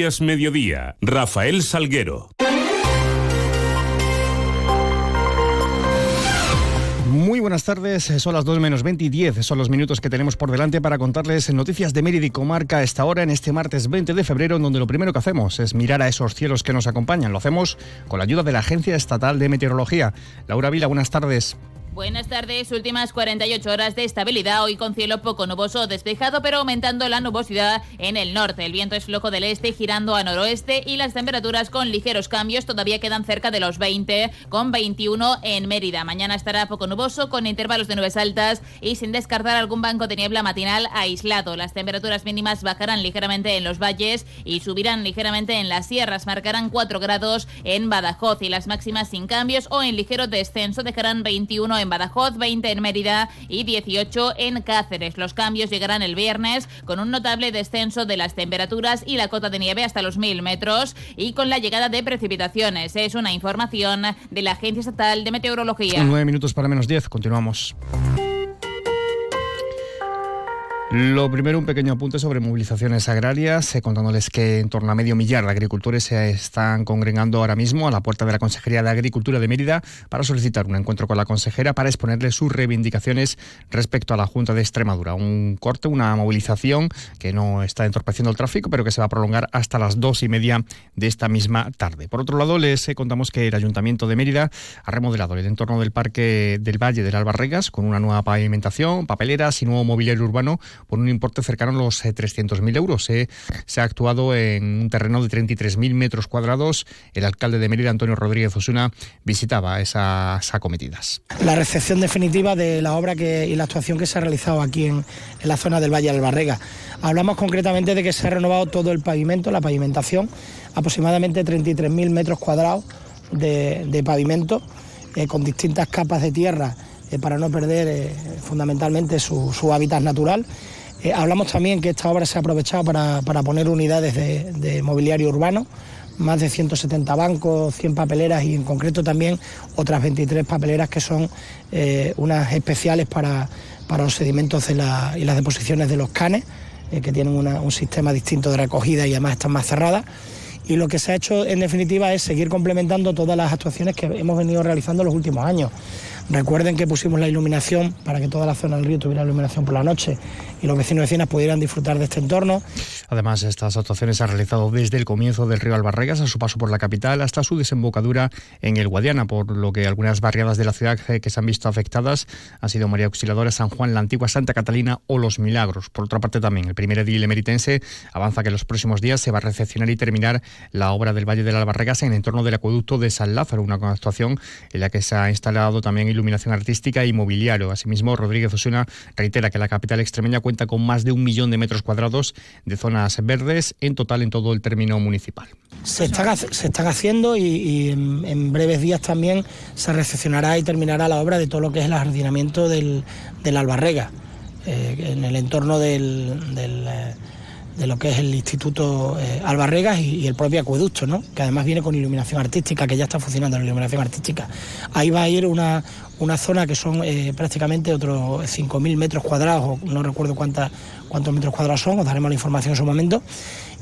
es mediodía. Rafael Salguero. Muy buenas tardes, son las 2 menos 20 y 10, son los minutos que tenemos por delante para contarles noticias de Mérida y Comarca a esta hora en este martes 20 de febrero, en donde lo primero que hacemos es mirar a esos cielos que nos acompañan. Lo hacemos con la ayuda de la Agencia Estatal de Meteorología. Laura Vila, buenas tardes. Buenas tardes, últimas 48 horas de estabilidad, hoy con cielo poco nuboso despejado, pero aumentando la nubosidad en el norte. El viento es flojo del este, girando a noroeste y las temperaturas con ligeros cambios todavía quedan cerca de los 20, con 21 en Mérida. Mañana estará poco nuboso, con intervalos de nubes altas y sin descartar algún banco de niebla matinal aislado. Las temperaturas mínimas bajarán ligeramente en los valles y subirán ligeramente en las sierras. Marcarán 4 grados en Badajoz y las máximas sin cambios o en ligero descenso dejarán 21 en Badajoz, 20 en Mérida y 18 en Cáceres. Los cambios llegarán el viernes con un notable descenso de las temperaturas y la cota de nieve hasta los 1.000 metros y con la llegada de precipitaciones. Es una información de la Agencia Estatal de Meteorología. Nueve minutos para menos 10, continuamos. Lo primero, un pequeño apunte sobre movilizaciones agrarias, eh, contándoles que en torno a medio millar de agricultores se están congregando ahora mismo a la puerta de la Consejería de Agricultura de Mérida para solicitar un encuentro con la consejera para exponerle sus reivindicaciones respecto a la Junta de Extremadura. Un corte, una movilización que no está entorpeciendo el tráfico, pero que se va a prolongar hasta las dos y media de esta misma tarde. Por otro lado, les eh, contamos que el Ayuntamiento de Mérida ha remodelado el entorno del Parque del Valle del Albarregas con una nueva pavimentación, papeleras y nuevo mobiliario urbano por un importe cercano a los 300.000 eh, euros. Eh. Se ha actuado en un terreno de 33.000 metros cuadrados. El alcalde de Mérida, Antonio Rodríguez Osuna, visitaba esas acometidas. La recepción definitiva de la obra y la actuación que se ha realizado aquí en, la zona del Valle del Barrega. Hablamos concretamente de que se ha renovado todo el pavimento, la pavimentación, aproximadamente 33.000 metros cuadrados de, pavimento, eh, con distintas capas de tierra para no perder fundamentalmente su, hábitat natural eh, hablamos también que esta obra se ha aprovechado para, poner unidades de, mobiliario urbano, más de 170 bancos, 100 papeleras y en concreto también otras 23 papeleras que son eh, unas especiales para, los sedimentos y las deposiciones de los canes, eh, que tienen un sistema distinto de recogida y además están más cerradas. Y lo que se ha hecho en definitiva es seguir complementando todas las actuaciones que hemos venido realizando en los últimos años. Recuerden que pusimos la iluminación para que toda la zona del río tuviera iluminación por la noche y los vecinos y vecinas pudieran disfrutar de este entorno. Además, estas actuaciones se han realizado desde el comienzo del río Albarregas a su paso por la capital hasta su desembocadura en el Guadiana, por lo que algunas barriadas de la ciudad que se han visto afectadas han sido María Auxiliadora, San Juan, la antigua Santa Catalina o Los Milagros. Por otra parte, también el primer edil emeritense avanza que en los próximos días se va a recepcionar y terminar la obra del Valle del Albarregas en el entorno del acueducto de San Lázaro, una actuación en la que se ha instalado también iluminación artística y mobiliario. Asimismo, Rodríguez Osuna reitera que la capital extremeña cuenta con más de un millón de metros cuadrados de zonas verdes en total en todo el término municipal. Se están, se están haciendo y, en, breves días también se recepcionará y terminará la obra de todo lo que es el jardinamiento del, del Albarrega, eh, en el entorno del, eh, de lo que es el Instituto eh, Albarregas y, el propio acueducto, ¿no? que además viene con iluminación artística, que ya está funcionando la iluminación artística. Ahí va a ir una, una zona que son eh, prácticamente otros 5.000 metros cuadrados, no recuerdo cuántas, cuántos metros cuadrados son, os daremos la información en su momento,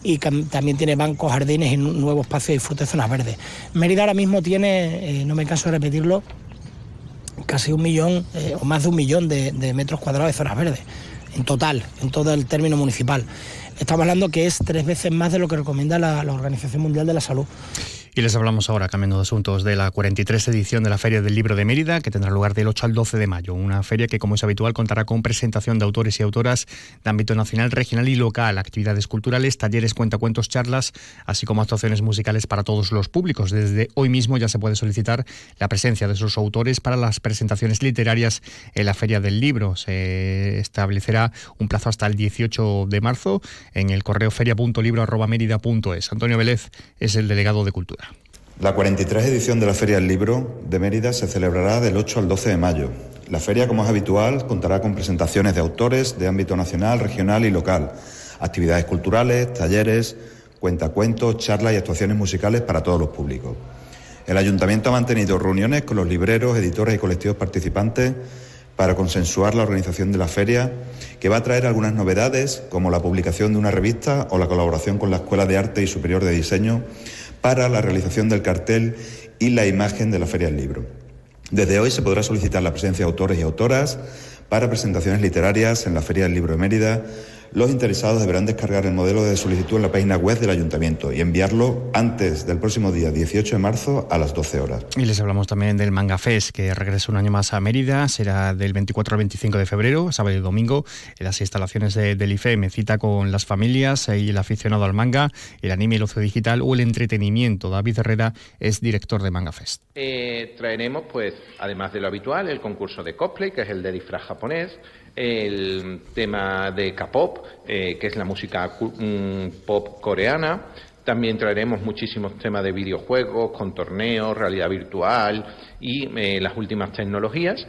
y también tiene bancos, jardines y nuevos espacios de disfrute de zonas verdes. Mérida ahora mismo tiene, eh, no me canso de repetirlo, casi un millón o más de un millón de metros cuadrados de zonas verdes, en total, en todo el término municipal. Estamos hablando que es tres veces más de lo que recomienda la, Organización Mundial de la Salud. Y les hablamos ahora, cambiando de asuntos, de la 43 edición de la Feria del Libro de Mérida, que tendrá lugar del 8 al 12 de mayo. Una feria que, como es habitual, contará con presentación de autores y autoras de ámbito nacional, regional y local, actividades culturales, talleres, cuentacuentos, charlas, así como actuaciones musicales para todos los públicos. Desde hoy mismo ya se puede solicitar la presencia de esos autores para las presentaciones literarias en la Feria del Libro. Se establecerá un plazo hasta el 18 de marzo en el correo feria.libro.mérida.es. Antonio Vélez es el delegado de Cultura. La 43 edición de la Feria del Libro de Mérida se celebrará del 8 al 12 de mayo. La feria, como es habitual, contará con presentaciones de autores de ámbito nacional, regional y local, actividades culturales, talleres, cuentacuentos, charlas y actuaciones musicales para todos los públicos. El Ayuntamiento ha mantenido reuniones con los libreros, editores y colectivos participantes para consensuar la organización de la feria, que va a traer algunas novedades, como la publicación de una revista o la colaboración con la Escuela de Arte y Superior de Diseño para la realización del cartel y la imagen de la Feria del Libro. Desde hoy se podrá solicitar la presencia de autores y autoras para presentaciones literarias en la Feria del Libro de Mérida, los interesados deberán descargar el modelo de solicitud en la página web del ayuntamiento y enviarlo antes del próximo día 18 de marzo a las 12 horas. Y les hablamos también del Manga Fest, que regresa un año más a Mérida. Será del 24 al 25 de febrero, sábado y domingo, en las instalaciones del IFEM. Cita con las familias y el aficionado al manga, el anime, el ocio digital o el entretenimiento. David Herrera es director de Manga Fest. Eh, traeremos, pues, además de lo habitual, el concurso de cosplay, que es el de disfraz japonés el tema de K-pop, eh, que es la música mm, pop coreana. También traeremos muchísimos temas de videojuegos, con torneos, realidad virtual y eh, las últimas tecnologías.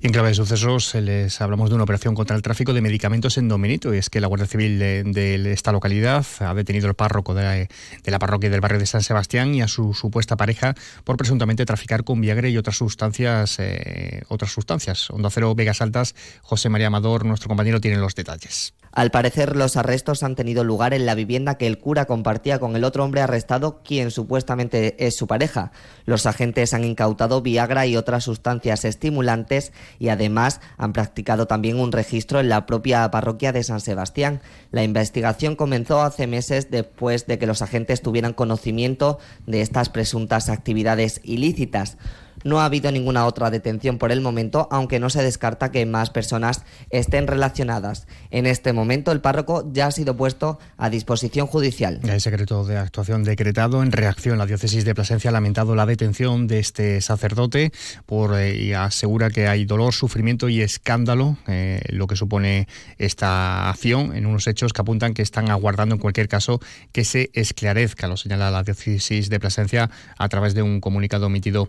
En clave de sucesos les hablamos de una operación contra el tráfico de medicamentos en Domenito. Y es que la Guardia Civil de, esta localidad ha detenido al párroco de, la parroquia del barrio de San Sebastián y a su supuesta pareja por presuntamente traficar con Viagra y otras sustancias. Eh, otras sustancias. Onda Cero Vegas Altas, José María Amador, nuestro compañero, tiene los detalles. Al parecer, los arrestos han tenido lugar en la vivienda que el cura compartía con el otro hombre arrestado, quien supuestamente es su pareja. Los agentes han incautado Viagra y otras sustancias estimulantes y además han practicado también un registro en la propia parroquia de San Sebastián. La investigación comenzó hace meses después de que los agentes tuvieran conocimiento de estas presuntas actividades ilícitas. No ha habido ninguna otra detención por el momento, aunque no se descarta que más personas estén relacionadas. En este momento, el párroco ya ha sido puesto a disposición judicial. El secreto de actuación decretado en reacción. La diócesis de Plasencia ha lamentado la detención de este sacerdote por, eh, y asegura que hay dolor, sufrimiento y escándalo, eh, lo que supone esta acción en unos hechos que apuntan que están aguardando en cualquier caso que se esclarezca. Lo señala la diócesis de Plasencia a través de un comunicado emitido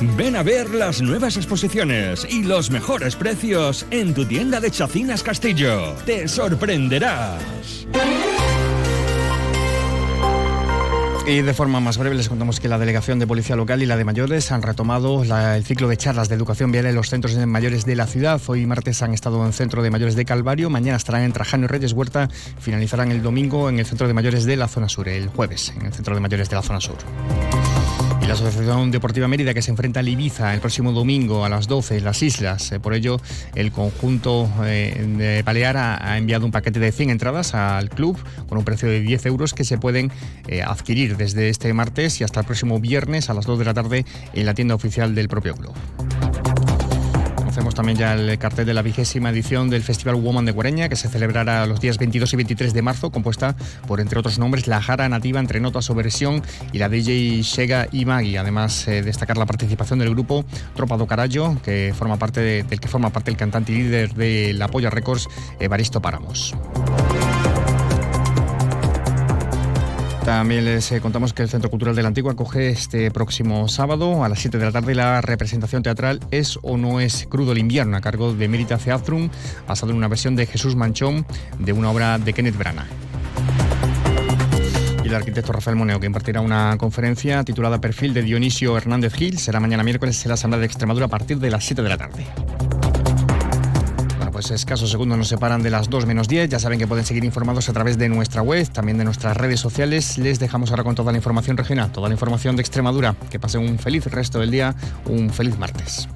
Ven a ver las nuevas exposiciones y los mejores precios en tu tienda de Chacinas Castillo. Te sorprenderás. Y de forma más breve les contamos que la Delegación de Policía Local y la de Mayores han retomado el ciclo de charlas de educación vial en los centros de mayores de la ciudad. Hoy martes han estado en el Centro de Mayores de Calvario, mañana estarán en Trajano y Reyes Huerta, finalizarán el domingo en el Centro de Mayores de la zona sur, el jueves en el Centro de Mayores de la zona sur la Asociación Deportiva Mérida que se enfrenta al Ibiza el próximo domingo a las 12 en las islas. Eh, por ello, el conjunto eh, de Balear ha, enviado un paquete de 100 entradas al club con un precio de 10 euros que se pueden eh, adquirir desde este martes y hasta el próximo viernes a las 2 de la tarde en la tienda oficial del propio club. Hacemos también ya el cartel de la vigésima edición del Festival Woman de Guareña, que se celebrará los días 22 y 23 de marzo, compuesta por, entre otros nombres, la Jara Nativa entre notas o versión y la DJ Shega y Maggie. Además, eh, destacar la participación del grupo Tropa do Carallo, que forma parte del que forma parte el cantante y líder de La Polla Records, Evaristo Páramos. También les eh, contamos que el Centro Cultural de la Antigua acoge este próximo sábado a las 7 de la tarde la representación teatral Es o no es crudo el invierno a cargo de Merita Theatrum, basado en una versión de Jesús Manchón de una obra de Kenneth Branagh y el arquitecto Rafael Moneo, que impartirá una conferencia titulada Perfil de Dionisio Hernández Gil. Será mañana miércoles en la Asamblea de Extremadura a partir de las 7 de la tarde pues escasos segundos nos separan de las 2 menos 10. Ya saben que pueden seguir informados a través de nuestra web, también de nuestras redes sociales. Les dejamos ahora con toda la información regional, toda la información de Extremadura. Que pasen un feliz resto del día, un feliz martes.